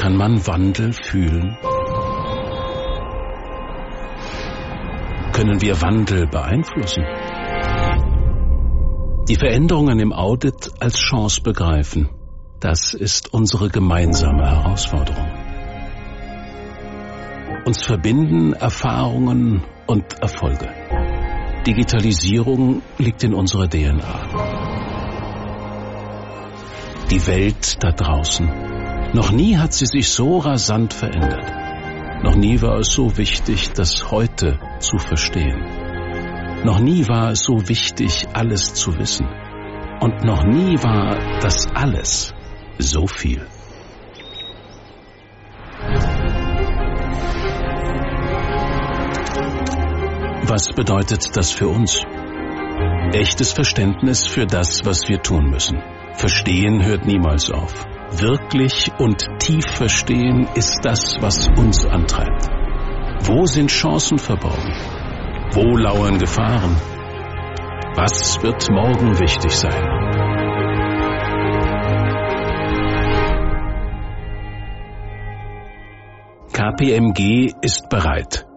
Kann man Wandel fühlen? Können wir Wandel beeinflussen? Die Veränderungen im Audit als Chance begreifen, das ist unsere gemeinsame Herausforderung. Uns verbinden Erfahrungen und Erfolge. Digitalisierung liegt in unserer DNA. Die Welt da draußen. Noch nie hat sie sich so rasant verändert. Noch nie war es so wichtig, das heute zu verstehen. Noch nie war es so wichtig, alles zu wissen. Und noch nie war das alles so viel. Was bedeutet das für uns? Echtes Verständnis für das, was wir tun müssen. Verstehen hört niemals auf. Wirklich und tief verstehen ist das, was uns antreibt. Wo sind Chancen verborgen? Wo lauern Gefahren? Was wird morgen wichtig sein? KPMG ist bereit.